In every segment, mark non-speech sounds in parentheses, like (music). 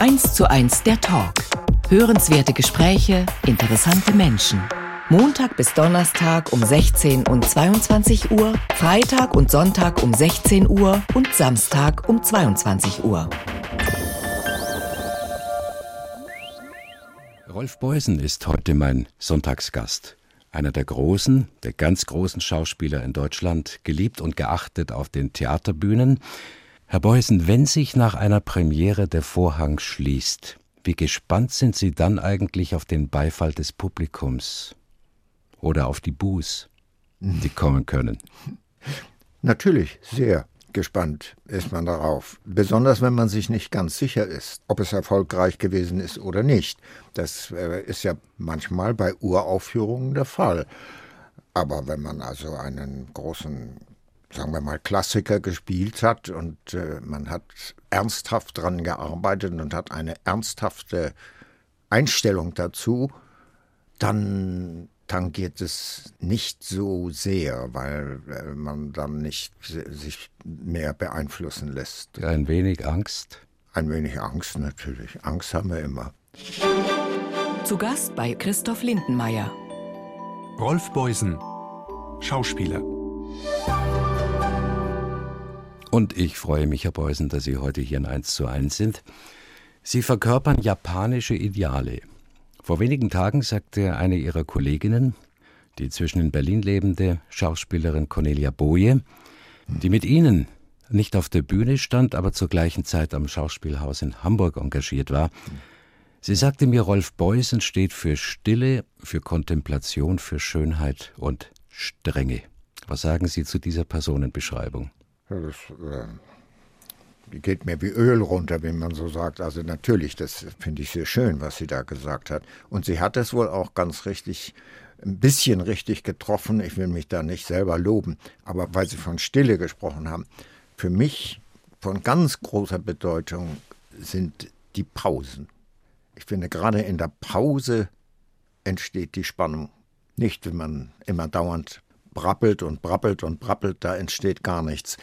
1 zu 1 der Talk. Hörenswerte Gespräche, interessante Menschen. Montag bis Donnerstag um 16 und 22 Uhr, Freitag und Sonntag um 16 Uhr und Samstag um 22 Uhr. Rolf Beusen ist heute mein Sonntagsgast. Einer der großen, der ganz großen Schauspieler in Deutschland, geliebt und geachtet auf den Theaterbühnen. Herr Beusen, wenn sich nach einer Premiere der Vorhang schließt, wie gespannt sind Sie dann eigentlich auf den Beifall des Publikums oder auf die Buß, die (laughs) kommen können? Natürlich, sehr gespannt ist man darauf. Besonders wenn man sich nicht ganz sicher ist, ob es erfolgreich gewesen ist oder nicht. Das äh, ist ja manchmal bei Uraufführungen der Fall. Aber wenn man also einen großen, sagen wir mal, Klassiker gespielt hat und äh, man hat ernsthaft dran gearbeitet und hat eine ernsthafte Einstellung dazu, dann tangiert es nicht so sehr, weil äh, man dann nicht sich mehr beeinflussen lässt. Ein wenig Angst? Ein wenig Angst natürlich. Angst haben wir immer. Zu Gast bei Christoph Lindenmeier. Rolf Beusen, Schauspieler. Und ich freue mich, Herr Beusen, dass Sie heute hier in 1 zu 1 sind. Sie verkörpern japanische Ideale. Vor wenigen Tagen sagte eine ihrer Kolleginnen, die zwischen in Berlin lebende Schauspielerin Cornelia Boje, die mit ihnen nicht auf der Bühne stand, aber zur gleichen Zeit am Schauspielhaus in Hamburg engagiert war. Sie sagte mir, Rolf Beusen steht für Stille, für Kontemplation, für Schönheit und Strenge. Was sagen Sie zu dieser Personenbeschreibung? Das äh, geht mir wie Öl runter, wie man so sagt. Also natürlich, das finde ich sehr schön, was sie da gesagt hat. Und sie hat es wohl auch ganz richtig, ein bisschen richtig getroffen. Ich will mich da nicht selber loben, aber weil sie von Stille gesprochen haben, für mich von ganz großer Bedeutung sind die Pausen. Ich finde, gerade in der Pause entsteht die Spannung. Nicht, wenn man immer dauernd brappelt und brappelt und brappelt, da entsteht gar nichts.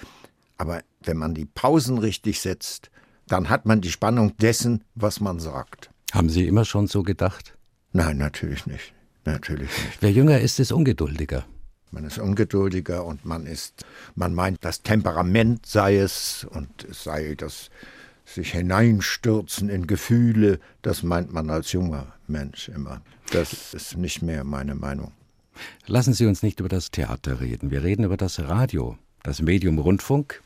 Aber wenn man die Pausen richtig setzt, dann hat man die Spannung dessen, was man sagt. Haben Sie immer schon so gedacht? Nein, natürlich nicht. Natürlich nicht. Wer jünger ist, ist ungeduldiger. Man ist ungeduldiger und man ist, man meint, das Temperament sei es und es sei das sich hineinstürzen in Gefühle, das meint man als junger Mensch immer. Das ist nicht mehr meine Meinung. Lassen Sie uns nicht über das Theater reden. Wir reden über das Radio, das Medium Rundfunk.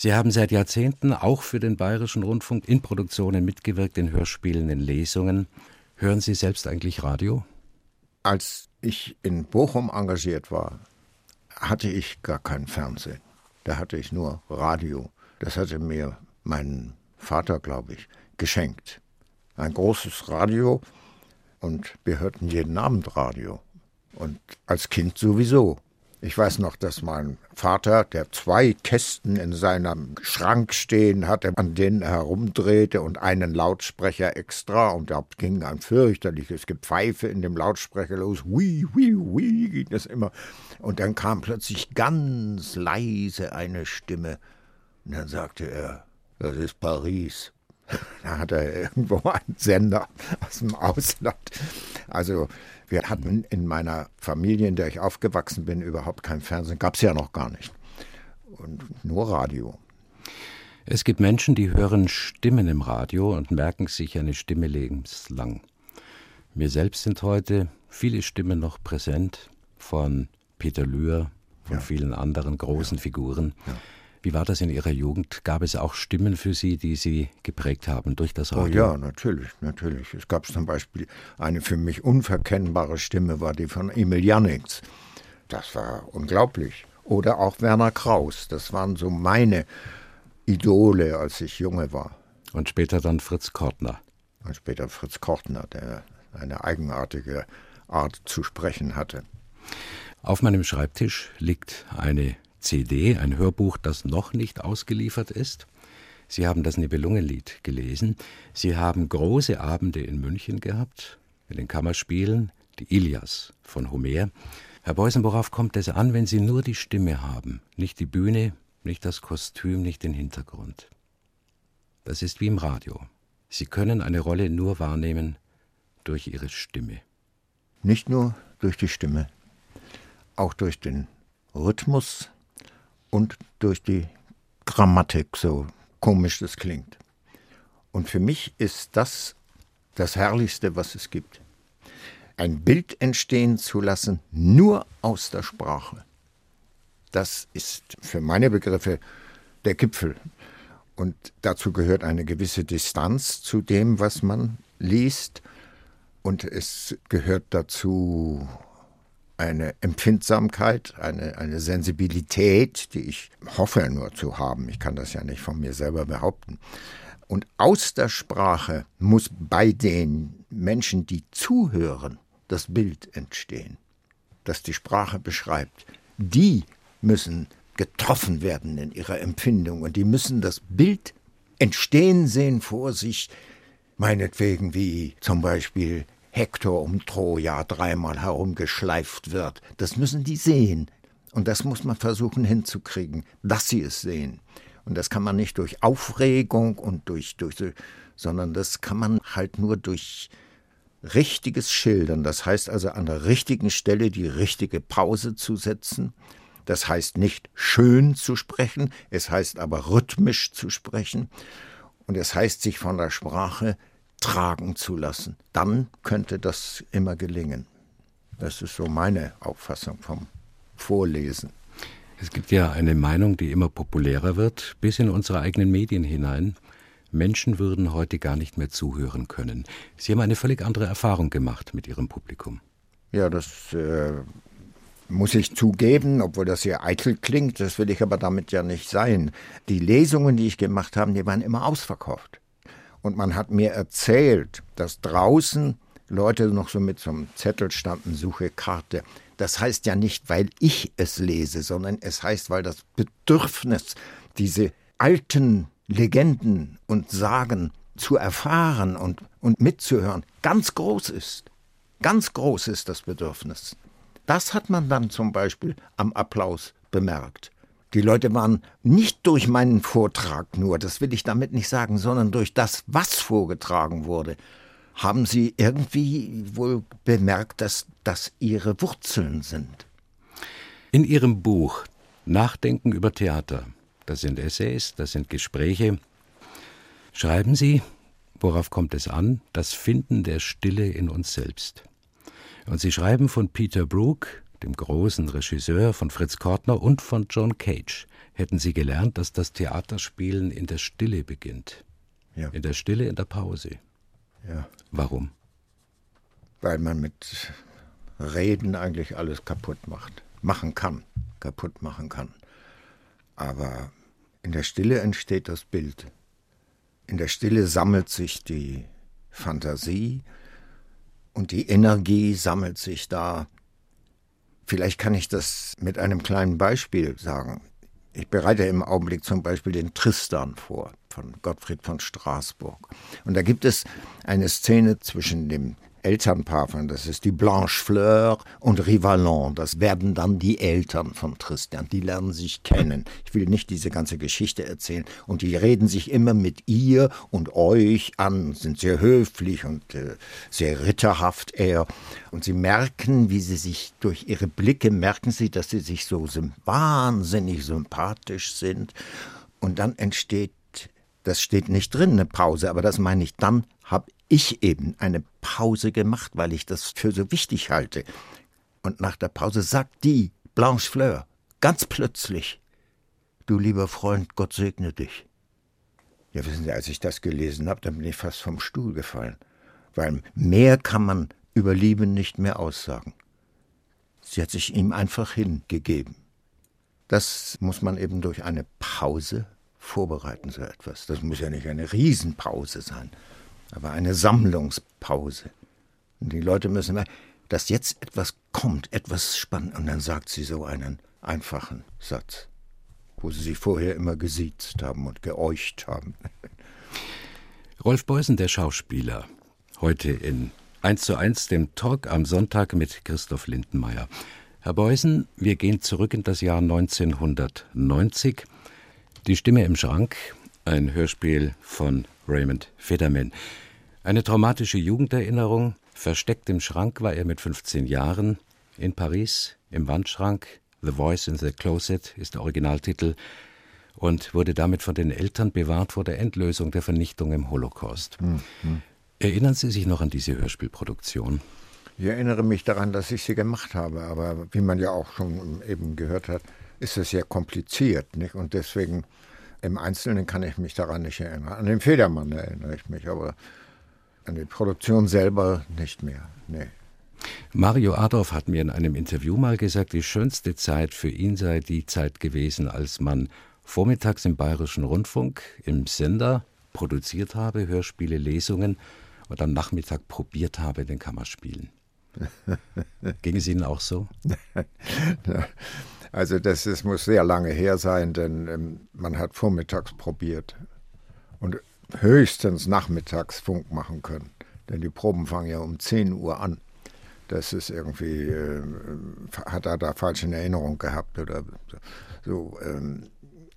Sie haben seit Jahrzehnten auch für den Bayerischen Rundfunk in Produktionen mitgewirkt, in Hörspielen, in Lesungen. Hören Sie selbst eigentlich Radio? Als ich in Bochum engagiert war, hatte ich gar kein Fernsehen. Da hatte ich nur Radio. Das hatte mir mein Vater, glaube ich, geschenkt. Ein großes Radio und wir hörten jeden Abend Radio. Und als Kind sowieso. Ich weiß noch, dass mein Vater, der zwei Kästen in seinem Schrank stehen hatte, an denen er herumdrehte und einen Lautsprecher extra, und da ging ein fürchterliches Gepfeife in dem Lautsprecher los. Hui, hui, hui, ging das immer. Und dann kam plötzlich ganz leise eine Stimme. Und dann sagte er, das ist Paris. Da hat er irgendwo (laughs) einen Sender aus dem Ausland. Also wir hatten in meiner Familie, in der ich aufgewachsen bin, überhaupt kein Fernsehen. Gab es ja noch gar nicht. Und nur Radio. Es gibt Menschen, die hören Stimmen im Radio und merken sich eine Stimme lebenslang. Mir selbst sind heute viele Stimmen noch präsent, von Peter Lühr, von ja. vielen anderen großen ja. Figuren. Ja. Wie war das in Ihrer Jugend? Gab es auch Stimmen für Sie, die Sie geprägt haben durch das Radio? Oh ja, natürlich, natürlich. Es gab zum Beispiel eine für mich unverkennbare Stimme, war die von Emil Jannings. Das war unglaublich. Oder auch Werner Kraus. Das waren so meine Idole, als ich junge war. Und später dann Fritz Kortner. Und später Fritz Kortner, der eine eigenartige Art zu sprechen hatte. Auf meinem Schreibtisch liegt eine CD, ein Hörbuch, das noch nicht ausgeliefert ist. Sie haben das Nibelungenlied gelesen. Sie haben große Abende in München gehabt, in den Kammerspielen, die Ilias von Homer. Herr Beusen, worauf kommt es an, wenn Sie nur die Stimme haben, nicht die Bühne, nicht das Kostüm, nicht den Hintergrund? Das ist wie im Radio. Sie können eine Rolle nur wahrnehmen durch Ihre Stimme. Nicht nur durch die Stimme, auch durch den Rhythmus und durch die Grammatik, so komisch das klingt. Und für mich ist das das Herrlichste, was es gibt. Ein Bild entstehen zu lassen, nur aus der Sprache. Das ist für meine Begriffe der Gipfel. Und dazu gehört eine gewisse Distanz zu dem, was man liest. Und es gehört dazu eine Empfindsamkeit, eine, eine Sensibilität, die ich hoffe nur zu haben. Ich kann das ja nicht von mir selber behaupten. Und aus der Sprache muss bei den Menschen, die zuhören, das Bild entstehen, das die Sprache beschreibt. Die müssen getroffen werden in ihrer Empfindung und die müssen das Bild entstehen sehen vor sich, meinetwegen wie zum Beispiel Hektor um Troja dreimal herumgeschleift wird. Das müssen die sehen. Und das muss man versuchen hinzukriegen, dass sie es sehen. Und das kann man nicht durch Aufregung und durch, durch, sondern das kann man halt nur durch richtiges Schildern. Das heißt also an der richtigen Stelle die richtige Pause zu setzen. Das heißt nicht schön zu sprechen, es heißt aber rhythmisch zu sprechen. Und es heißt sich von der Sprache tragen zu lassen. Dann könnte das immer gelingen. Das ist so meine Auffassung vom Vorlesen. Es gibt ja eine Meinung, die immer populärer wird, bis in unsere eigenen Medien hinein. Menschen würden heute gar nicht mehr zuhören können. Sie haben eine völlig andere Erfahrung gemacht mit Ihrem Publikum. Ja, das äh, muss ich zugeben, obwohl das sehr eitel klingt, das will ich aber damit ja nicht sein. Die Lesungen, die ich gemacht habe, die waren immer ausverkauft. Und man hat mir erzählt, dass draußen Leute noch so mit so einem Zettel standen, suche Karte. Das heißt ja nicht, weil ich es lese, sondern es heißt, weil das Bedürfnis, diese alten Legenden und Sagen zu erfahren und, und mitzuhören, ganz groß ist. Ganz groß ist das Bedürfnis. Das hat man dann zum Beispiel am Applaus bemerkt. Die Leute waren nicht durch meinen Vortrag nur, das will ich damit nicht sagen, sondern durch das, was vorgetragen wurde, haben Sie irgendwie wohl bemerkt, dass das Ihre Wurzeln sind? In Ihrem Buch Nachdenken über Theater, das sind Essays, das sind Gespräche, schreiben Sie, worauf kommt es an, das Finden der Stille in uns selbst. Und Sie schreiben von Peter Brook, dem großen Regisseur, von Fritz Kortner und von John Cage, hätten Sie gelernt, dass das Theaterspielen in der Stille beginnt. Ja. In der Stille, in der Pause. Ja. Warum? Weil man mit Reden eigentlich alles kaputt macht. Machen kann. Kaputt machen kann. Aber in der Stille entsteht das Bild. In der Stille sammelt sich die Fantasie und die Energie sammelt sich da. Vielleicht kann ich das mit einem kleinen Beispiel sagen. Ich bereite im Augenblick zum Beispiel den Tristan vor von Gottfried von Straßburg. Und da gibt es eine Szene zwischen dem Elternpaar von, das ist die Blanche Fleur und Rivalon. Das werden dann die Eltern von Tristan. Die lernen sich kennen. Ich will nicht diese ganze Geschichte erzählen. Und die reden sich immer mit ihr und euch an, sind sehr höflich und äh, sehr ritterhaft eher. Und sie merken, wie sie sich durch ihre Blicke merken sie, dass sie sich so wahnsinnig sympathisch sind. Und dann entsteht das steht nicht drin, eine Pause, aber das meine ich, dann habe ich eben eine Pause gemacht, weil ich das für so wichtig halte. Und nach der Pause sagt die Blanche Fleur ganz plötzlich, du lieber Freund, Gott segne dich. Ja, wissen Sie, als ich das gelesen habe, dann bin ich fast vom Stuhl gefallen, weil mehr kann man über Liebe nicht mehr aussagen. Sie hat sich ihm einfach hingegeben. Das muss man eben durch eine Pause vorbereiten, so etwas. Das muss ja nicht eine Riesenpause sein aber eine Sammlungspause. Und die Leute müssen merken, dass jetzt etwas kommt, etwas spannend. Und dann sagt sie so einen einfachen Satz, wo sie sich vorher immer gesiezt haben und geäucht haben. (laughs) Rolf Beusen, der Schauspieler, heute in 1 zu 1 dem Talk am Sonntag mit Christoph Lindenmeier. Herr Beusen, wir gehen zurück in das Jahr 1990. Die Stimme im Schrank, ein Hörspiel von Raymond Federman. Eine traumatische Jugenderinnerung. Versteckt im Schrank war er mit 15 Jahren. In Paris, im Wandschrank. The Voice in the Closet ist der Originaltitel und wurde damit von den Eltern bewahrt vor der Endlösung der Vernichtung im Holocaust. Mhm. Erinnern Sie sich noch an diese Hörspielproduktion? Ich erinnere mich daran, dass ich sie gemacht habe, aber wie man ja auch schon eben gehört hat, ist es sehr kompliziert. Nicht? Und deswegen im Einzelnen kann ich mich daran nicht erinnern. An den Federmann erinnere ich mich, aber an die Produktion selber nicht mehr. Nee. Mario Adorf hat mir in einem Interview mal gesagt, die schönste Zeit für ihn sei die Zeit gewesen, als man vormittags im Bayerischen Rundfunk im Sender produziert habe, Hörspiele, Lesungen und am Nachmittag probiert habe den Kammerspielen. (laughs) Ging es Ihnen auch so? (laughs) Also das, das muss sehr lange her sein, denn ähm, man hat vormittags probiert und höchstens nachmittags Funk machen können. Denn die Proben fangen ja um 10 Uhr an. Das ist irgendwie, äh, hat er da falsche Erinnerung gehabt oder so. Ähm,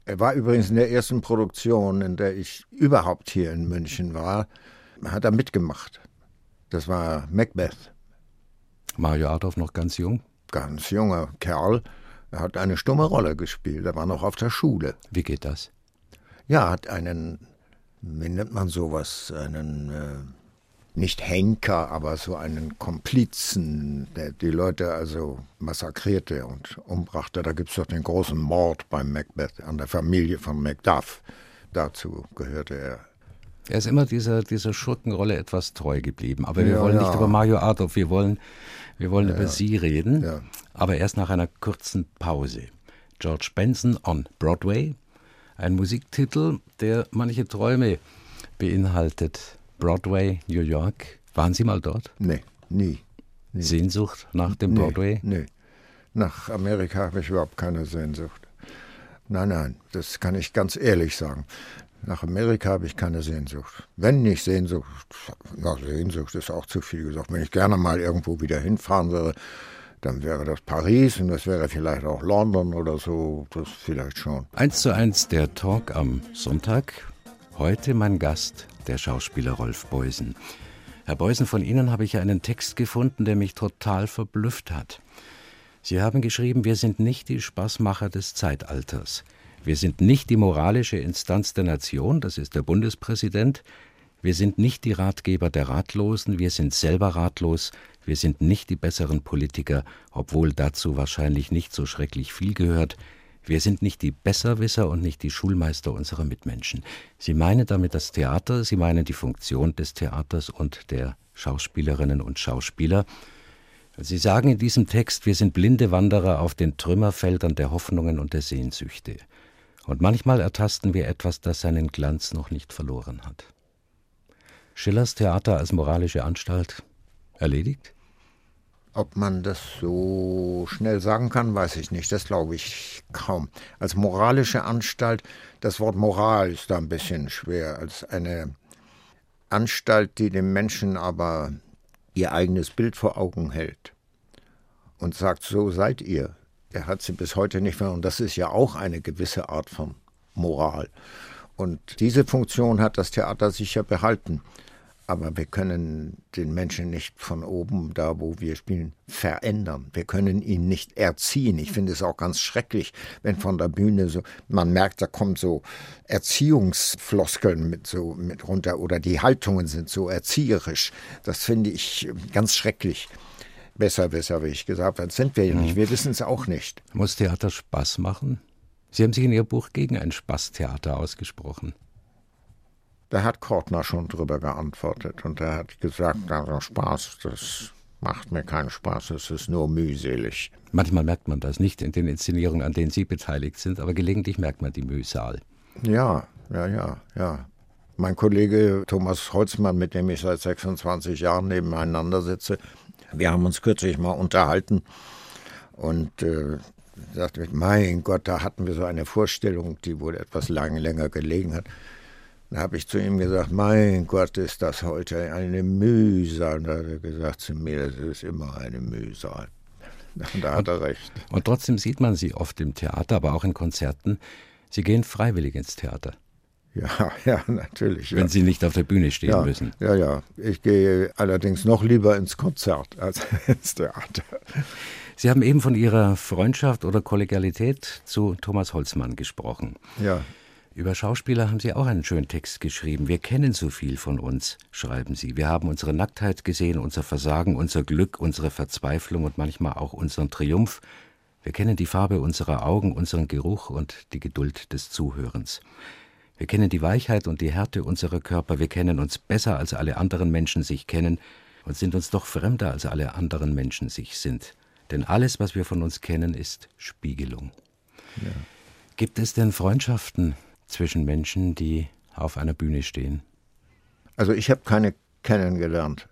er war übrigens in der ersten Produktion, in der ich überhaupt hier in München war, hat er mitgemacht. Das war Macbeth. Mario Adolf noch ganz jung? Ganz junger Kerl. Er hat eine stumme Rolle gespielt. Er war noch auf der Schule. Wie geht das? Ja, hat einen, wie nennt man sowas, einen, äh, nicht Henker, aber so einen Komplizen, der die Leute also massakrierte und umbrachte. Da gibt es doch den großen Mord beim Macbeth an der Familie von Macduff. Dazu gehörte er. Er ist immer dieser, dieser Schurkenrolle etwas treu geblieben. Aber wir ja, wollen ja. nicht über Mario Adolf, wir wollen wir wollen ja, über ja. Sie reden, ja. aber erst nach einer kurzen Pause. George Benson on Broadway, ein Musiktitel, der manche Träume beinhaltet. Broadway, New York. Waren Sie mal dort? Nee, nie. nie. Sehnsucht nach dem Broadway? Nee, nee. Nach Amerika habe ich überhaupt keine Sehnsucht. Nein, nein, das kann ich ganz ehrlich sagen. Nach Amerika habe ich keine Sehnsucht. Wenn nicht Sehnsucht, na, Sehnsucht ist auch zu viel gesagt. Wenn ich gerne mal irgendwo wieder hinfahren würde, dann wäre das Paris und das wäre vielleicht auch London oder so, das vielleicht schon. Eins zu eins der Talk am Sonntag. Heute mein Gast, der Schauspieler Rolf Beusen. Herr Beusen, von Ihnen habe ich einen Text gefunden, der mich total verblüfft hat. Sie haben geschrieben, wir sind nicht die Spaßmacher des Zeitalters. Wir sind nicht die moralische Instanz der Nation, das ist der Bundespräsident. Wir sind nicht die Ratgeber der Ratlosen, wir sind selber ratlos. Wir sind nicht die besseren Politiker, obwohl dazu wahrscheinlich nicht so schrecklich viel gehört. Wir sind nicht die Besserwisser und nicht die Schulmeister unserer Mitmenschen. Sie meinen damit das Theater, Sie meinen die Funktion des Theaters und der Schauspielerinnen und Schauspieler. Sie sagen in diesem Text, wir sind blinde Wanderer auf den Trümmerfeldern der Hoffnungen und der Sehnsüchte. Und manchmal ertasten wir etwas, das seinen Glanz noch nicht verloren hat. Schillers Theater als moralische Anstalt erledigt? Ob man das so schnell sagen kann, weiß ich nicht. Das glaube ich kaum. Als moralische Anstalt, das Wort Moral ist da ein bisschen schwer. Als eine Anstalt, die dem Menschen aber ihr eigenes Bild vor Augen hält und sagt, so seid ihr, er hat sie bis heute nicht mehr. Und das ist ja auch eine gewisse Art von Moral. Und diese Funktion hat das Theater sicher behalten. Aber wir können den Menschen nicht von oben, da wo wir spielen, verändern. Wir können ihn nicht erziehen. Ich finde es auch ganz schrecklich, wenn von der Bühne so, man merkt, da kommen so Erziehungsfloskeln mit so mit runter oder die Haltungen sind so erzieherisch. Das finde ich ganz schrecklich. Besserwisser, wie ich gesagt habe. Das sind wir ja nicht. Mhm. Wir wissen es auch nicht. Muss Theater Spaß machen? Sie haben sich in Ihr Buch gegen ein Spaßtheater ausgesprochen. Da hat Kortner schon drüber geantwortet und er hat gesagt, also Spaß, das macht mir keinen Spaß, es ist nur mühselig. Manchmal merkt man das nicht in den Inszenierungen, an denen Sie beteiligt sind, aber gelegentlich merkt man die Mühsal. Ja, ja, ja, ja. Mein Kollege Thomas Holzmann, mit dem ich seit 26 Jahren nebeneinander sitze, wir haben uns kürzlich mal unterhalten und äh, sagte, mein Gott, da hatten wir so eine Vorstellung, die wohl etwas lang, länger gelegen hat. Da habe ich zu ihm gesagt, mein Gott, ist das heute eine Mühsal. Und da hat er gesagt zu mir, das ist immer eine Mühsal. Und (laughs) da hat er recht. Und trotzdem sieht man sie oft im Theater, aber auch in Konzerten. Sie gehen freiwillig ins Theater. Ja, (laughs) ja, natürlich. Wenn ja. Sie nicht auf der Bühne stehen ja, müssen. Ja, ja. Ich gehe allerdings noch lieber ins Konzert als (laughs) ins Theater. Sie haben eben von Ihrer Freundschaft oder Kollegialität zu Thomas Holzmann gesprochen. Ja. Über Schauspieler haben Sie auch einen schönen Text geschrieben. Wir kennen so viel von uns, schreiben Sie. Wir haben unsere Nacktheit gesehen, unser Versagen, unser Glück, unsere Verzweiflung und manchmal auch unseren Triumph. Wir kennen die Farbe unserer Augen, unseren Geruch und die Geduld des Zuhörens. Wir kennen die Weichheit und die Härte unserer Körper, wir kennen uns besser als alle anderen Menschen sich kennen und sind uns doch fremder als alle anderen Menschen sich sind. Denn alles, was wir von uns kennen, ist Spiegelung. Ja. Gibt es denn Freundschaften zwischen Menschen, die auf einer Bühne stehen? Also ich habe keine kennengelernt.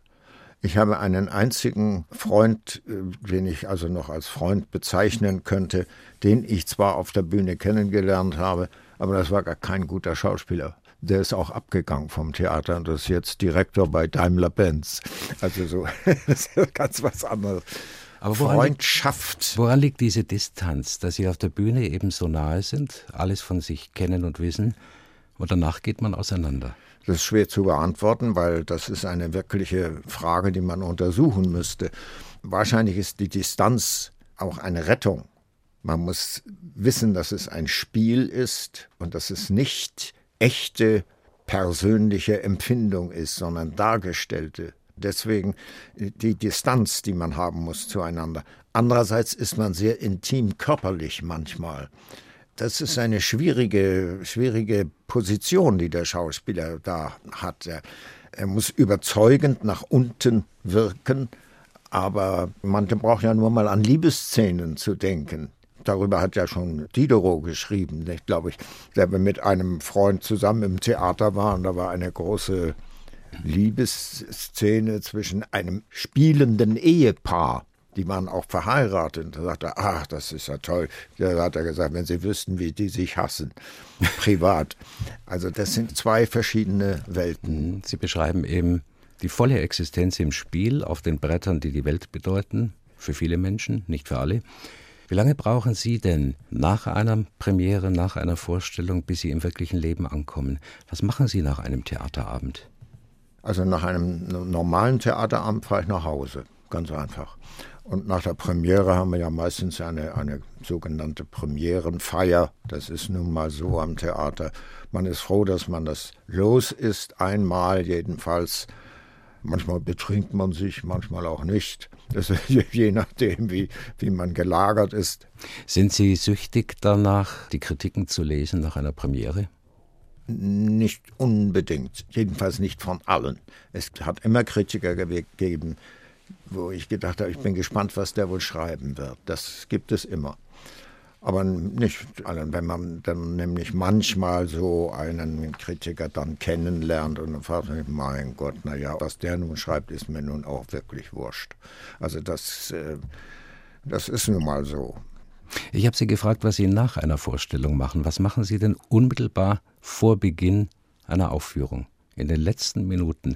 Ich habe einen einzigen Freund, äh, den ich also noch als Freund bezeichnen könnte, den ich zwar auf der Bühne kennengelernt habe, aber das war gar kein guter Schauspieler. Der ist auch abgegangen vom Theater und ist jetzt Direktor bei Daimler-Benz. Also so, (laughs) das ist ganz was anderes. Aber woran Freundschaft. Liegt, woran liegt diese Distanz, dass Sie auf der Bühne eben so nahe sind, alles von sich kennen und wissen, und danach geht man auseinander? Das ist schwer zu beantworten, weil das ist eine wirkliche Frage, die man untersuchen müsste. Wahrscheinlich ist die Distanz auch eine Rettung man muss wissen, dass es ein Spiel ist und dass es nicht echte persönliche Empfindung ist, sondern dargestellte. Deswegen die Distanz, die man haben muss zueinander. Andererseits ist man sehr intim körperlich manchmal. Das ist eine schwierige, schwierige Position, die der Schauspieler da hat. Er, er muss überzeugend nach unten wirken, aber man braucht ja nur mal an Liebesszenen zu denken darüber hat ja schon Diderot geschrieben, nicht, glaube ich, der mit einem Freund zusammen im Theater war und da war eine große Liebesszene zwischen einem spielenden Ehepaar. Die waren auch verheiratet. Da sagte er, ach, das ist ja toll. Da hat er gesagt, wenn Sie wüssten, wie die sich hassen, (laughs) privat. Also das sind zwei verschiedene Welten. Mhm. Sie beschreiben eben die volle Existenz im Spiel auf den Brettern, die die Welt bedeuten, für viele Menschen, nicht für alle. Wie lange brauchen Sie denn nach einer Premiere, nach einer Vorstellung, bis Sie im wirklichen Leben ankommen? Was machen Sie nach einem Theaterabend? Also nach einem normalen Theaterabend fahre ich nach Hause, ganz einfach. Und nach der Premiere haben wir ja meistens eine, eine sogenannte Premierenfeier. Das ist nun mal so am Theater. Man ist froh, dass man das los ist, einmal jedenfalls. Manchmal betrinkt man sich, manchmal auch nicht. Das ist (laughs) je nachdem, wie, wie man gelagert ist. Sind Sie süchtig danach, die Kritiken zu lesen nach einer Premiere? Nicht unbedingt, jedenfalls nicht von allen. Es hat immer Kritiker gegeben, wo ich gedacht habe, ich bin gespannt, was der wohl schreiben wird. Das gibt es immer. Aber nicht allen. Wenn man dann nämlich manchmal so einen Kritiker dann kennenlernt und dann fragt man, mein Gott, naja, was der nun schreibt, ist mir nun auch wirklich wurscht. Also das, äh, das ist nun mal so. Ich habe Sie gefragt, was Sie nach einer Vorstellung machen. Was machen Sie denn unmittelbar vor Beginn einer Aufführung, in den letzten Minuten?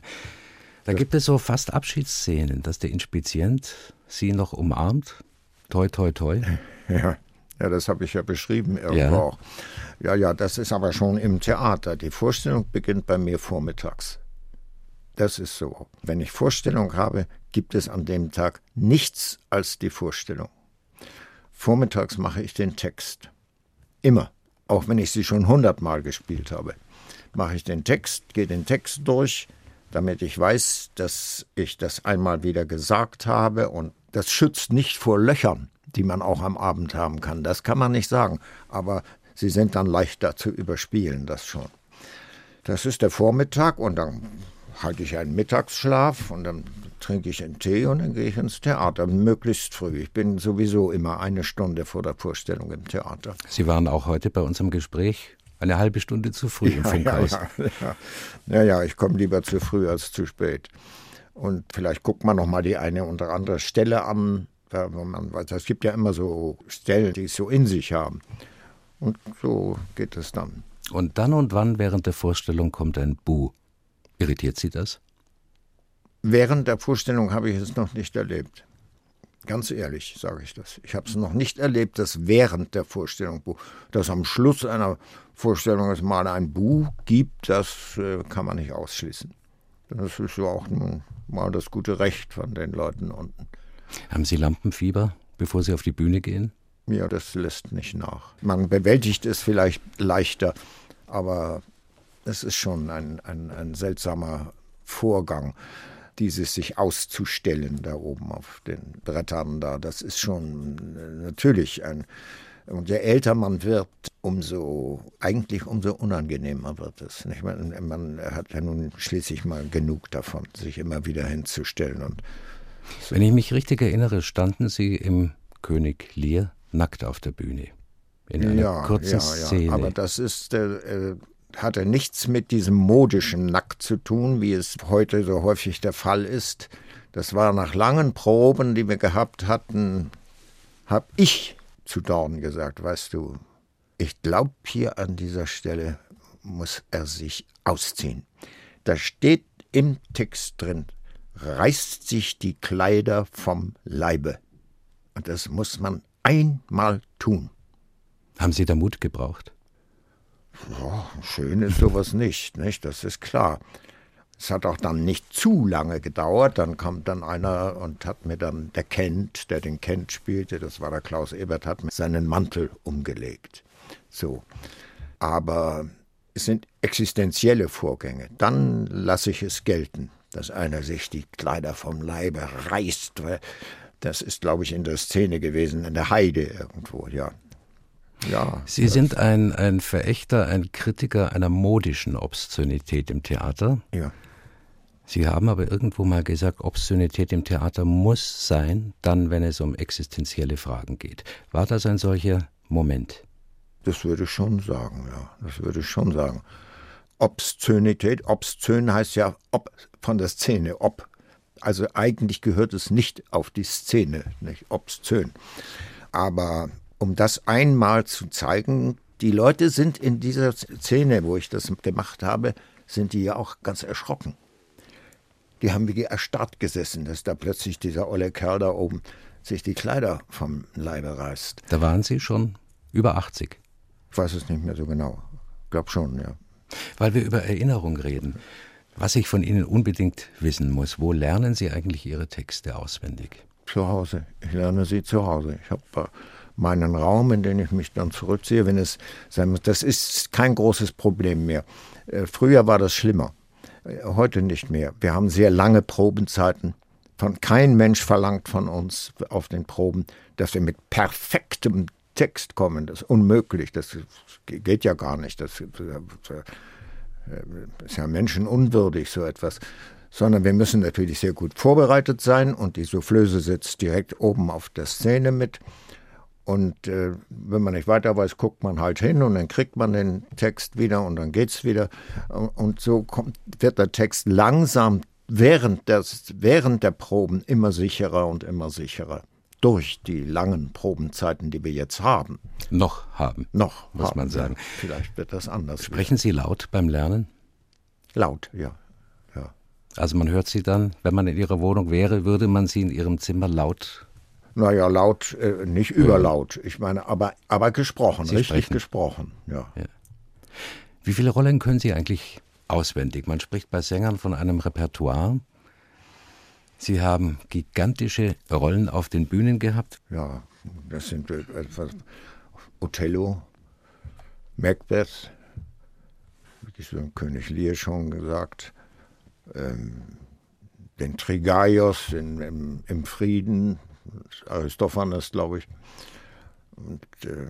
Da gibt es so fast Abschiedsszenen, dass der Inspizient Sie noch umarmt. Toi, toi, toi. (laughs) Ja. Ja, das habe ich ja beschrieben irgendwo ja. auch. Ja, ja, das ist aber schon im Theater. Die Vorstellung beginnt bei mir vormittags. Das ist so. Wenn ich Vorstellung habe, gibt es an dem Tag nichts als die Vorstellung. Vormittags mache ich den Text. Immer. Auch wenn ich sie schon hundertmal gespielt habe. Mache ich den Text, gehe den Text durch, damit ich weiß, dass ich das einmal wieder gesagt habe und das schützt nicht vor Löchern die man auch am Abend haben kann. Das kann man nicht sagen, aber sie sind dann leichter zu überspielen, das schon. Das ist der Vormittag und dann halte ich einen Mittagsschlaf und dann trinke ich einen Tee und dann gehe ich ins Theater, möglichst früh. Ich bin sowieso immer eine Stunde vor der Vorstellung im Theater. Sie waren auch heute bei unserem Gespräch eine halbe Stunde zu früh ja, im Funkhaus. Ja, ja, ja. Naja, ich komme lieber zu früh als zu spät. Und vielleicht guckt man noch mal die eine oder andere Stelle an, da, wo man weiß, es gibt ja immer so Stellen, die es so in sich haben. Und so geht es dann. Und dann und wann während der Vorstellung kommt ein Bu. Irritiert Sie das? Während der Vorstellung habe ich es noch nicht erlebt. Ganz ehrlich sage ich das. Ich habe es noch nicht erlebt, dass während der Vorstellung, dass am Schluss einer Vorstellung es mal ein Buch gibt, das äh, kann man nicht ausschließen. Das ist ja auch mal das gute Recht von den Leuten unten. Haben Sie Lampenfieber, bevor Sie auf die Bühne gehen? Ja, das lässt nicht nach. Man bewältigt es vielleicht leichter, aber es ist schon ein, ein, ein seltsamer Vorgang dieses sich auszustellen da oben auf den Brettern da, das ist schon natürlich ein. Und je älter man wird, umso eigentlich umso unangenehmer wird es. Nicht? Man, man hat ja nun schließlich mal genug davon, sich immer wieder hinzustellen. Und. Wenn ich mich richtig erinnere, standen Sie im König Lear nackt auf der Bühne. In einer ja, kurzen ja, ja. Szene. Aber das ist äh, hatte nichts mit diesem modischen Nackt zu tun, wie es heute so häufig der Fall ist. Das war nach langen Proben, die wir gehabt hatten, habe ich zu Dorn gesagt, weißt du, ich glaube hier an dieser Stelle muss er sich ausziehen. Da steht im Text drin, reißt sich die Kleider vom Leibe. Und das muss man einmal tun. Haben Sie da Mut gebraucht? Ja, schön ist sowas nicht, nicht? Das ist klar. Es hat auch dann nicht zu lange gedauert. Dann kam dann einer und hat mir dann, der Kent, der den Kent spielte, das war der Klaus Ebert, hat mir seinen Mantel umgelegt. So. Aber es sind existenzielle Vorgänge. Dann lasse ich es gelten, dass einer sich die Kleider vom Leibe reißt. Das ist, glaube ich, in der Szene gewesen, in der Heide irgendwo, ja. Ja, Sie sind ein, ein Verächter, ein Kritiker einer modischen Obszönität im Theater. Ja. Sie haben aber irgendwo mal gesagt, Obszönität im Theater muss sein, dann, wenn es um existenzielle Fragen geht. War das ein solcher Moment? Das würde ich schon sagen, ja. Das würde ich schon sagen. Obszönität, obszön heißt ja ob von der Szene, ob. Also eigentlich gehört es nicht auf die Szene, nicht obszön. Aber um das einmal zu zeigen. Die Leute sind in dieser Szene, wo ich das gemacht habe, sind die ja auch ganz erschrocken. Die haben wie erstarrt gesessen, dass da plötzlich dieser olle Kerl da oben sich die Kleider vom Leibe reißt. Da waren Sie schon über 80. Ich weiß es nicht mehr so genau. Ich glaube schon, ja. Weil wir über Erinnerung reden. Was ich von Ihnen unbedingt wissen muss, wo lernen Sie eigentlich Ihre Texte auswendig? Zu Hause. Ich lerne sie zu Hause. Ich habe äh, meinen Raum, in den ich mich dann zurückziehe, wenn es sein muss. Das ist kein großes Problem mehr. Äh, früher war das schlimmer. Äh, heute nicht mehr. Wir haben sehr lange Probenzeiten. Von kein Mensch verlangt von uns auf den Proben, dass wir mit perfektem Text kommen. Das ist unmöglich. Das geht ja gar nicht. Das ist ja menschenunwürdig, so etwas sondern wir müssen natürlich sehr gut vorbereitet sein und die Soufflöse sitzt direkt oben auf der Szene mit und äh, wenn man nicht weiter weiß, guckt man halt hin und dann kriegt man den Text wieder und dann geht's wieder. Und so kommt, wird der Text langsam während, des, während der Proben immer sicherer und immer sicherer. Durch die langen Probenzeiten, die wir jetzt haben. Noch haben. Noch, muss haben, man sagen. Vielleicht wird das anders. Sprechen Sie laut beim Lernen? Laut, ja. ja. Also man hört Sie dann, wenn man in Ihrer Wohnung wäre, würde man Sie in Ihrem Zimmer laut naja, laut, äh, nicht überlaut. Ich meine, aber, aber gesprochen, Sie richtig sprechen. gesprochen, ja. ja. Wie viele Rollen können Sie eigentlich auswendig? Man spricht bei Sängern von einem Repertoire. Sie haben gigantische Rollen auf den Bühnen gehabt. Ja, das sind etwas Othello, Macbeth, wie König Lear schon gesagt, ähm, den Trigaios in, im, im Frieden, Aristophanes, glaube ich, und äh,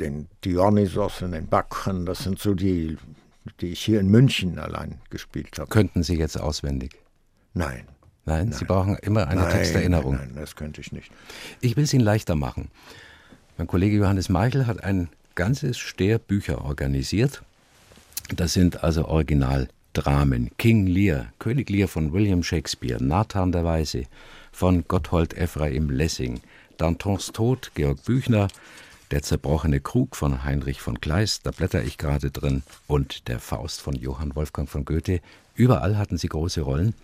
den Dionysos und den Bacchen, das sind so die, die ich hier in München allein gespielt habe. Könnten Sie jetzt auswendig? Nein. Nein, nein. Sie brauchen immer eine nein, Texterinnerung. Nein, nein, das könnte ich nicht. Ich will es Ihnen leichter machen. Mein Kollege Johannes Meichel hat ein ganzes Steher Bücher organisiert. Das sind also Originaldramen. King Lear, König Lear von William Shakespeare, Nathan der Weise, von Gotthold Ephraim Lessing, Dantons Tod, Georg Büchner, Der zerbrochene Krug von Heinrich von Kleist, da blätter ich gerade drin, und Der Faust von Johann Wolfgang von Goethe. Überall hatten sie große Rollen.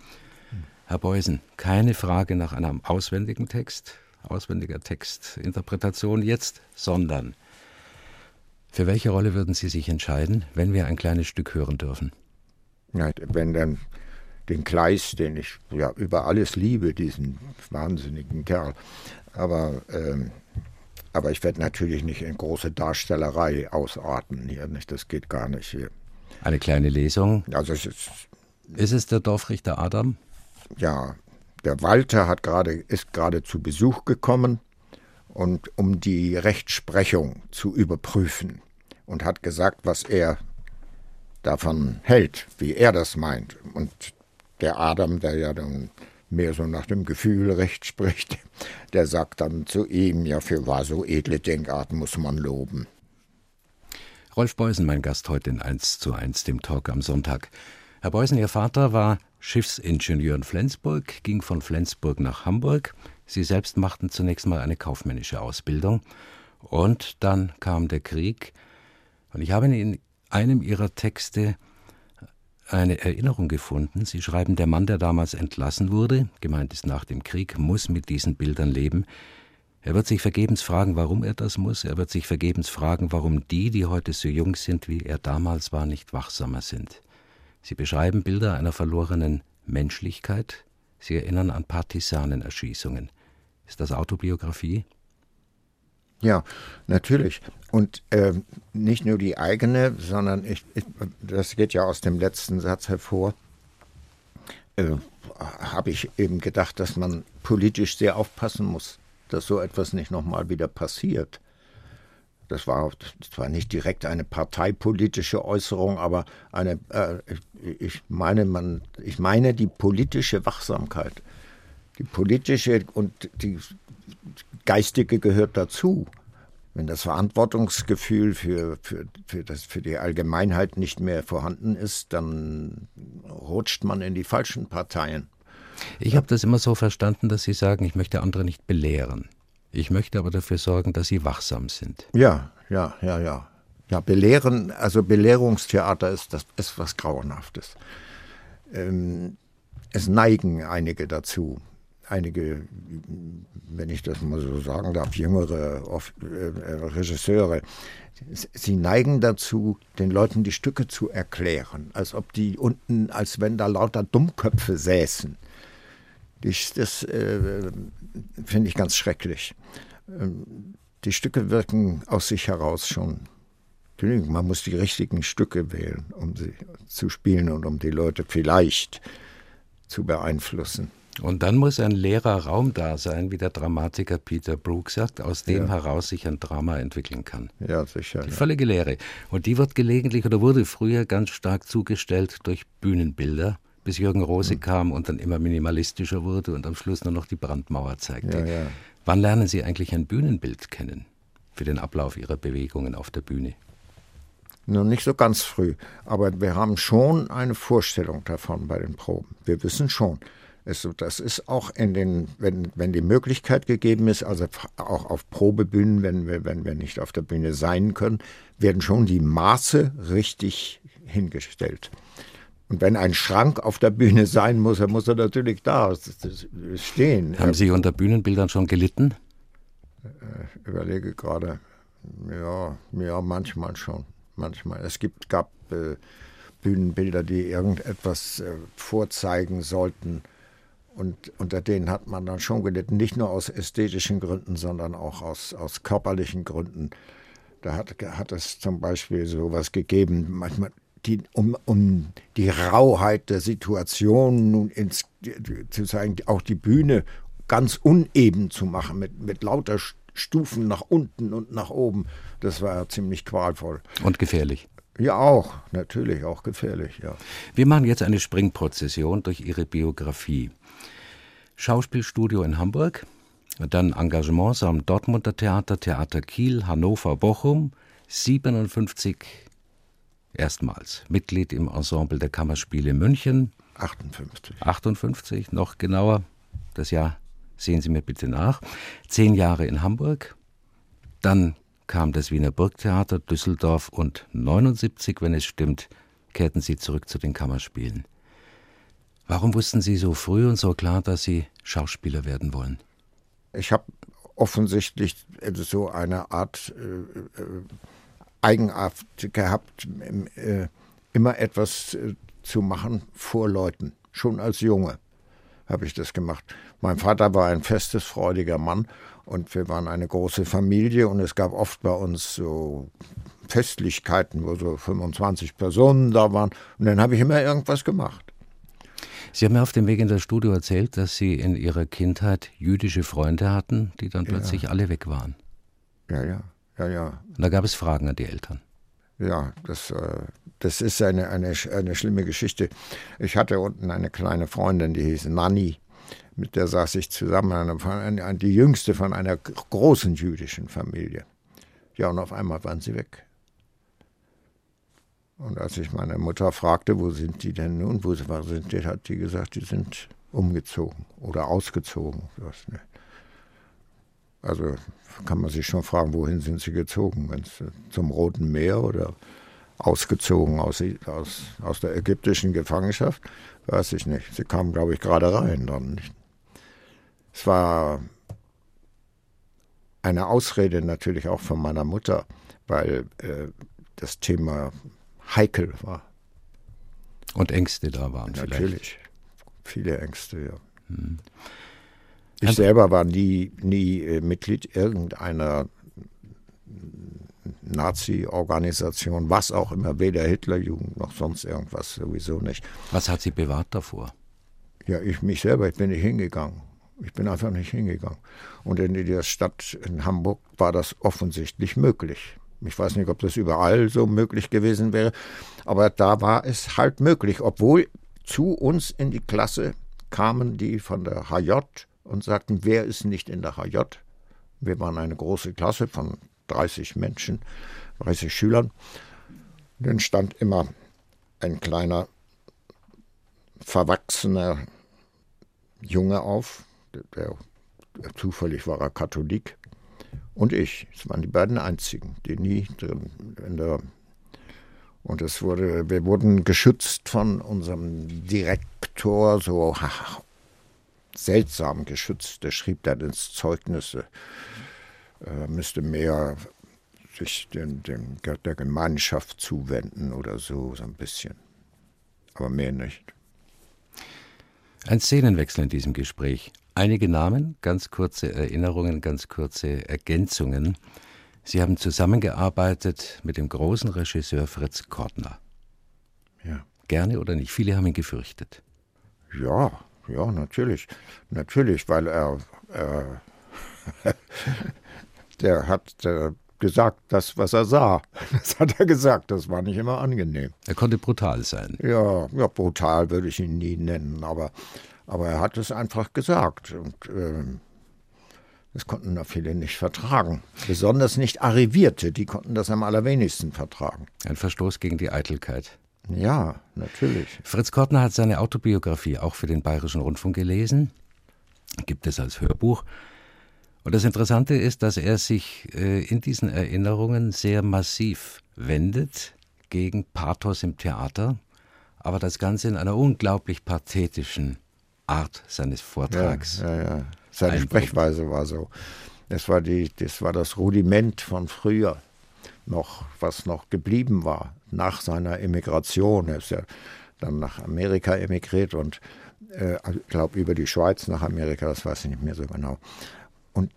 Herr Beusen, keine Frage nach einem auswendigen Text, auswendiger Textinterpretation jetzt, sondern für welche Rolle würden Sie sich entscheiden, wenn wir ein kleines Stück hören dürfen? Ja, wenn dann den Kleis, den ich ja über alles liebe, diesen wahnsinnigen Kerl. Aber, ähm, aber ich werde natürlich nicht in große Darstellerei ausarten hier. Nicht? Das geht gar nicht hier. Eine kleine Lesung. Also es ist, ist es der Dorfrichter Adam? Ja, der Walter hat gerade, ist gerade zu Besuch gekommen und um die Rechtsprechung zu überprüfen und hat gesagt, was er davon hält, wie er das meint. Und der Adam, der ja dann mehr so nach dem Gefühl recht spricht, (laughs) der sagt dann zu ihm, ja, für war so edle Denkart muss man loben. Rolf Beusen, mein Gast heute in 1 zu 1, dem Talk am Sonntag. Herr Beusen, Ihr Vater war Schiffsingenieur in Flensburg, ging von Flensburg nach Hamburg. Sie selbst machten zunächst mal eine kaufmännische Ausbildung. Und dann kam der Krieg. Und ich habe in einem Ihrer Texte eine Erinnerung gefunden. Sie schreiben, der Mann, der damals entlassen wurde, gemeint ist nach dem Krieg, muss mit diesen Bildern leben. Er wird sich vergebens fragen, warum er das muss. Er wird sich vergebens fragen, warum die, die heute so jung sind, wie er damals war, nicht wachsamer sind. Sie beschreiben Bilder einer verlorenen Menschlichkeit. Sie erinnern an Partisanenerschießungen. Ist das Autobiografie? Ja, natürlich. Und äh, nicht nur die eigene, sondern ich, ich, das geht ja aus dem letzten Satz hervor, äh, habe ich eben gedacht, dass man politisch sehr aufpassen muss, dass so etwas nicht nochmal wieder passiert. Das war zwar nicht direkt eine parteipolitische Äußerung, aber eine, äh, ich meine, man, ich meine die politische Wachsamkeit. Die politische und die Geistige gehört dazu. Wenn das Verantwortungsgefühl für, für, für, das, für die Allgemeinheit nicht mehr vorhanden ist, dann rutscht man in die falschen Parteien. Ich habe das immer so verstanden, dass Sie sagen, ich möchte andere nicht belehren. Ich möchte aber dafür sorgen, dass sie wachsam sind. Ja, ja, ja, ja. Ja, belehren, also Belehrungstheater ist, das ist was Grauenhaftes. Ähm, es neigen einige dazu einige, wenn ich das mal so sagen darf, jüngere äh, Regisseure, sie neigen dazu, den Leuten die Stücke zu erklären, als ob die unten, als wenn da lauter Dummköpfe säßen. Das, das äh, finde ich ganz schrecklich. Ähm, die Stücke wirken aus sich heraus schon genügend. Man muss die richtigen Stücke wählen, um sie zu spielen und um die Leute vielleicht zu beeinflussen. Und dann muss ein leerer Raum da sein, wie der Dramatiker Peter Brook sagt, aus dem ja. heraus sich ein Drama entwickeln kann. Ja, sicher. Die ja. völlige Leere. Und die wird gelegentlich oder wurde früher ganz stark zugestellt durch Bühnenbilder, bis Jürgen Rose mhm. kam und dann immer minimalistischer wurde und am Schluss nur noch die Brandmauer zeigte. Ja, Wann lernen Sie eigentlich ein Bühnenbild kennen für den Ablauf Ihrer Bewegungen auf der Bühne? Nur nicht so ganz früh, aber wir haben schon eine Vorstellung davon bei den Proben. Wir wissen schon, also das ist auch in den, wenn, wenn die Möglichkeit gegeben ist, also auch auf Probebühnen, wenn wir, wenn wir nicht auf der Bühne sein können, werden schon die Maße richtig hingestellt. Und wenn ein Schrank auf der Bühne sein muss, dann muss er natürlich da stehen. Haben Sie unter Bühnenbildern schon gelitten? Ich äh, überlege gerade. Ja, ja, manchmal schon. Manchmal. Es gibt, gab äh, Bühnenbilder, die irgendetwas äh, vorzeigen sollten und unter denen hat man dann schon gelitten, nicht nur aus ästhetischen Gründen, sondern auch aus, aus körperlichen Gründen. Da hat, hat es zum Beispiel sowas gegeben, manchmal die, um, um die Rauheit der Situation nun ins, zu zeigen, auch die Bühne ganz uneben zu machen, mit, mit lauter Stufen nach unten und nach oben. Das war ziemlich qualvoll. Und gefährlich. Ja, auch, natürlich, auch gefährlich, ja. Wir machen jetzt eine Springprozession durch Ihre Biografie. Schauspielstudio in Hamburg, dann Engagements am Dortmunder Theater, Theater Kiel, Hannover, Bochum, 57 erstmals Mitglied im Ensemble der Kammerspiele München. 58. 58, noch genauer, das Jahr sehen Sie mir bitte nach. Zehn Jahre in Hamburg, dann kam das Wiener Burgtheater, Düsseldorf und 79, wenn es stimmt, kehrten Sie zurück zu den Kammerspielen. Warum wussten Sie so früh und so klar, dass Sie Schauspieler werden wollen? Ich habe offensichtlich so eine Art äh, äh Eigenart gehabt, äh, immer etwas äh, zu machen vor Leuten. Schon als Junge habe ich das gemacht. Mein Vater war ein festes, freudiger Mann und wir waren eine große Familie und es gab oft bei uns so Festlichkeiten, wo so 25 Personen da waren und dann habe ich immer irgendwas gemacht. Sie haben mir auf dem Weg in das Studio erzählt, dass Sie in Ihrer Kindheit jüdische Freunde hatten, die dann plötzlich ja. alle weg waren. Ja, ja, ja, ja. Und da gab es Fragen an die Eltern. Ja, das, äh, das ist eine, eine, eine schlimme Geschichte. Ich hatte unten eine kleine Freundin, die hieß Nanny. Mit der saß ich zusammen, die jüngste von einer großen jüdischen Familie. Ja, und auf einmal waren sie weg. Und als ich meine Mutter fragte, wo sind die denn nun, wo sind die, hat die gesagt, die sind umgezogen oder ausgezogen. Also kann man sich schon fragen, wohin sind sie gezogen? Wenn's zum Roten Meer oder ausgezogen aus, aus, aus der ägyptischen Gefangenschaft? Weiß ich nicht. Sie kamen, glaube ich, gerade rein dann. Es war eine Ausrede natürlich auch von meiner Mutter, weil äh, das Thema heikel war. Und Ängste da waren Natürlich. vielleicht. Natürlich. Viele Ängste, ja. Hm. Ich also, selber war nie, nie äh, Mitglied irgendeiner Nazi-Organisation, was auch immer, weder Hitlerjugend noch sonst irgendwas, sowieso nicht. Was hat Sie bewahrt davor? Ja, ich mich selber, ich bin nicht hingegangen. Ich bin einfach nicht hingegangen. Und in der Stadt in Hamburg war das offensichtlich möglich. Ich weiß nicht, ob das überall so möglich gewesen wäre, aber da war es halt möglich, obwohl zu uns in die Klasse kamen die von der HJ und sagten, wer ist nicht in der HJ? Wir waren eine große Klasse von 30 Menschen, 30 Schülern. Dann stand immer ein kleiner, verwachsener Junge auf, der, der zufällig war er Katholik, und ich. Es waren die beiden einzigen, die nie drin in der und es wurde, wir wurden geschützt von unserem Direktor, so seltsam geschützt. Der schrieb dann ins Zeugnis, äh, müsste mehr sich den, den, der Gemeinschaft zuwenden oder so, so ein bisschen. Aber mehr nicht. Ein Szenenwechsel in diesem Gespräch. Einige Namen, ganz kurze Erinnerungen, ganz kurze Ergänzungen. Sie haben zusammengearbeitet mit dem großen Regisseur Fritz Kortner. Ja. Gerne oder nicht? Viele haben ihn gefürchtet. Ja, ja, natürlich. Natürlich, weil er, äh, (laughs) der hat äh, gesagt, das, was er sah. (laughs) Das hat er gesagt, das war nicht immer angenehm. Er konnte brutal sein. Ja, ja brutal würde ich ihn nie nennen, aber aber er hat es einfach gesagt. Und äh, das konnten da viele nicht vertragen. Besonders nicht Arrivierte, die konnten das am allerwenigsten vertragen. Ein Verstoß gegen die Eitelkeit. Ja, natürlich. Fritz Kortner hat seine Autobiografie auch für den Bayerischen Rundfunk gelesen. Gibt es als Hörbuch. Und das Interessante ist, dass er sich äh, in diesen Erinnerungen sehr massiv wendet gegen Pathos im Theater, aber das Ganze in einer unglaublich pathetischen Art seines Vortrags. Ja, ja, ja. Seine Sprechweise war so. Das war, die, das war das Rudiment von früher, noch, was noch geblieben war nach seiner Emigration. Er ist ja dann nach Amerika emigriert und äh, ich glaube über die Schweiz nach Amerika, das weiß ich nicht mehr so genau. Und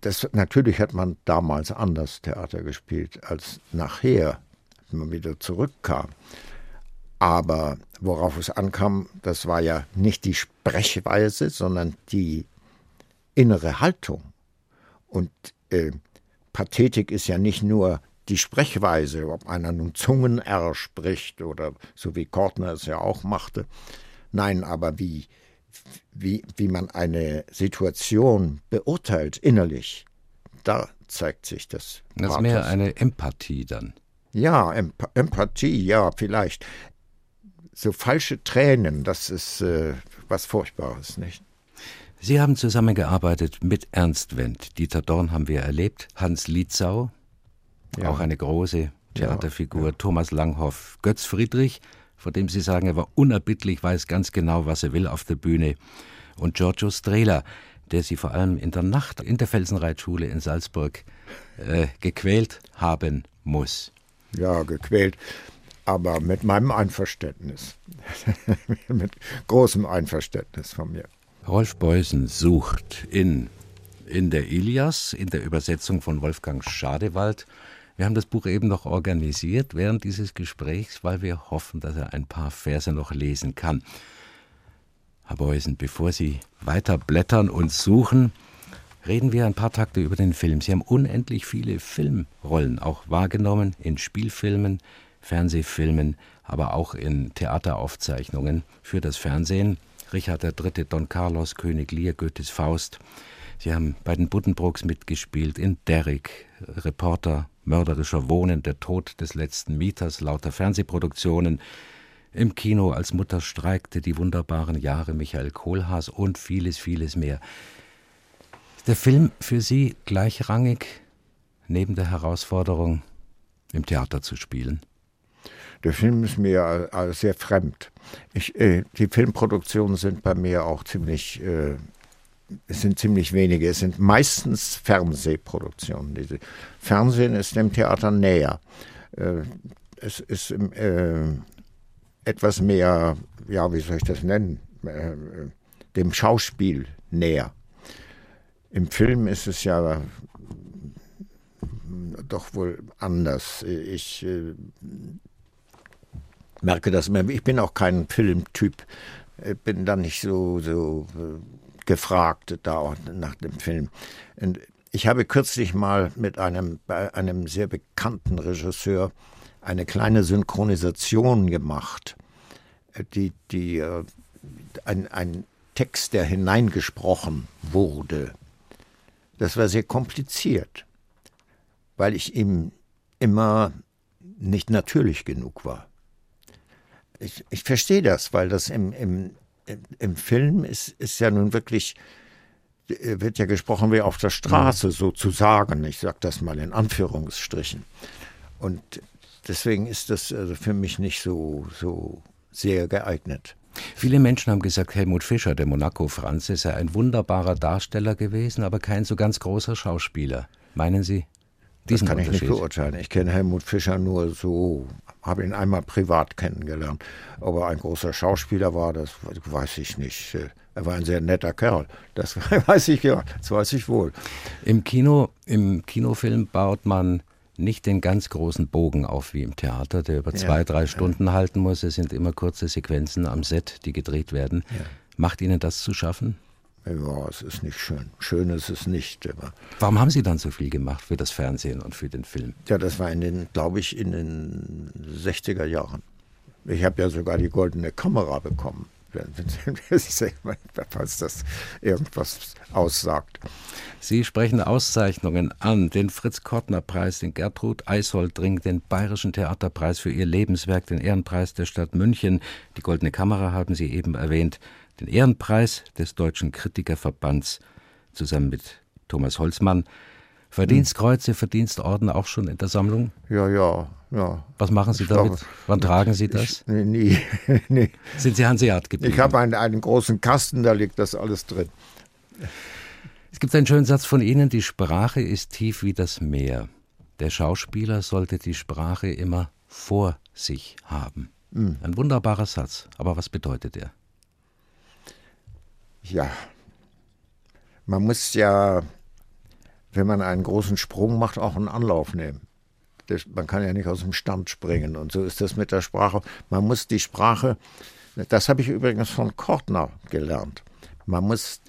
das, natürlich hat man damals anders Theater gespielt als nachher, wenn man wieder zurückkam. Aber worauf es ankam, das war ja nicht die Sprechweise, sondern die innere Haltung. Und äh, Pathetik ist ja nicht nur die Sprechweise, ob einer nun Zungen-R spricht oder so wie Kortner es ja auch machte. Nein, aber wie, wie, wie man eine Situation beurteilt innerlich, da zeigt sich das. Das ist mehr eine Empathie dann. Ja, Emp Empathie, ja, vielleicht so falsche Tränen, das ist äh, was Furchtbares, nicht? Sie haben zusammengearbeitet mit Ernst Wendt. Dieter Dorn haben wir erlebt, Hans Lietzau, ja. auch eine große Theaterfigur, ja. Thomas Langhoff, Götz Friedrich, von dem Sie sagen, er war unerbittlich, weiß ganz genau, was er will auf der Bühne. Und Giorgio Strehler, der Sie vor allem in der Nacht in der Felsenreitschule in Salzburg äh, gequält haben muss. Ja, gequält, aber mit meinem Einverständnis. (laughs) mit großem Einverständnis von mir. Rolf Beusen sucht in, in der Ilias, in der Übersetzung von Wolfgang Schadewald, wir haben das Buch eben noch organisiert während dieses Gesprächs, weil wir hoffen, dass er ein paar Verse noch lesen kann. Herr Beusen, bevor Sie weiter blättern und suchen, reden wir ein paar Takte über den Film. Sie haben unendlich viele Filmrollen auch wahrgenommen, in Spielfilmen, Fernsehfilmen, aber auch in Theateraufzeichnungen für das Fernsehen. Richard III., Don Carlos, König Lear, Goethes Faust. Sie haben bei den Buddenbrooks mitgespielt, in Derrick, Reporter, mörderischer Wohnen, der Tod des letzten Mieters, lauter Fernsehproduktionen, im Kino als Mutter streikte, die wunderbaren Jahre Michael Kohlhaas und vieles, vieles mehr. Ist der Film für Sie gleichrangig neben der Herausforderung, im Theater zu spielen? Der Film ist mir äh, sehr fremd. Ich, äh, die Filmproduktionen sind bei mir auch ziemlich äh, es sind ziemlich wenige. Es sind meistens Fernsehproduktionen. Diese Fernsehen ist dem Theater näher. Äh, es ist äh, etwas mehr, ja, wie soll ich das nennen, dem Schauspiel näher. Im Film ist es ja doch wohl anders. Ich merke das immer. Ich bin auch kein Filmtyp. Bin da nicht so, so gefragt da nach dem Film. Und ich habe kürzlich mal mit einem, bei einem sehr bekannten Regisseur eine kleine Synchronisation gemacht, die, die, äh, ein, ein Text, der hineingesprochen wurde. Das war sehr kompliziert, weil ich ihm immer nicht natürlich genug war. Ich, ich verstehe das, weil das im, im, im Film ist, ist ja nun wirklich, äh, wird ja gesprochen wie auf der Straße mhm. sozusagen. Ich sage das mal in Anführungsstrichen. Und deswegen ist das also für mich nicht so, so sehr geeignet. Viele Menschen haben gesagt, Helmut Fischer, der Monaco-Franze, sei ein wunderbarer Darsteller gewesen, aber kein so ganz großer Schauspieler. Meinen Sie? Das kann ich nicht beurteilen. Ich kenne Helmut Fischer nur so habe ihn einmal privat kennengelernt. Ob er ein großer Schauspieler war, das weiß ich nicht. Er war ein sehr netter Kerl. Das (laughs) weiß ich ja, das weiß ich wohl. Im Kino, im Kinofilm baut man nicht den ganz großen Bogen auf wie im Theater, der über zwei, ja, drei Stunden ja. halten muss. Es sind immer kurze Sequenzen am Set, die gedreht werden. Ja. Macht Ihnen das zu schaffen? Ja, es ist nicht schön. Schön ist es nicht. Aber Warum haben Sie dann so viel gemacht für das Fernsehen und für den Film? Ja, das war in den, glaube ich, in den 60er Jahren. Ich habe ja sogar die goldene Kamera bekommen, (laughs) falls das irgendwas aussagt. Sie sprechen Auszeichnungen an, den Fritz-Kortner-Preis, den Gertrud Eisoldring, den Bayerischen Theaterpreis für ihr Lebenswerk, den Ehrenpreis der Stadt München, die Goldene Kamera haben Sie eben erwähnt den Ehrenpreis des Deutschen Kritikerverbands zusammen mit Thomas Holzmann. Verdienstkreuze, Verdienstorden auch schon in der Sammlung? Ja, ja, ja. Was machen Sie ich damit? Glaube, Wann tragen Sie das? Ich, nee, nie, (laughs) nee. Sind Sie Hanseat geblieben? Ich habe einen, einen großen Kasten, da liegt das alles drin. Es gibt einen schönen Satz von Ihnen, die Sprache ist tief wie das Meer. Der Schauspieler sollte die Sprache immer vor sich haben. Mhm. Ein wunderbarer Satz, aber was bedeutet er? Ja, man muss ja, wenn man einen großen Sprung macht, auch einen Anlauf nehmen. Das, man kann ja nicht aus dem Stand springen. Und so ist das mit der Sprache. Man muss die Sprache, das habe ich übrigens von Kortner gelernt. Man muss,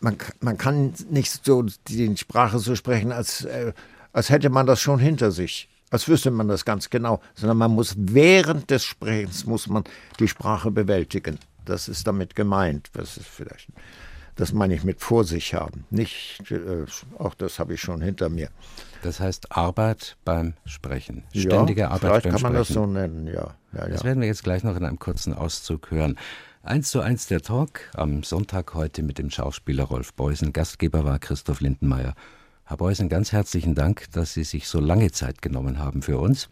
man, man kann nicht so die Sprache so sprechen, als, äh, als hätte man das schon hinter sich als wüsste man das ganz genau, sondern man muss während des Sprechens muss man die Sprache bewältigen. Das ist damit gemeint. Das ist vielleicht, das meine ich mit vor sich haben. Nicht, äh, auch das habe ich schon hinter mir. Das heißt Arbeit beim Sprechen. Ständige ja, Arbeit beim Sprechen. kann man das so nennen, ja. ja das werden wir jetzt gleich noch in einem kurzen Auszug hören. Eins zu eins der Talk am Sonntag heute mit dem Schauspieler Rolf Beusen. Gastgeber war Christoph Lindenmeier. Herr Beusen, ganz herzlichen Dank, dass Sie sich so lange Zeit genommen haben für uns.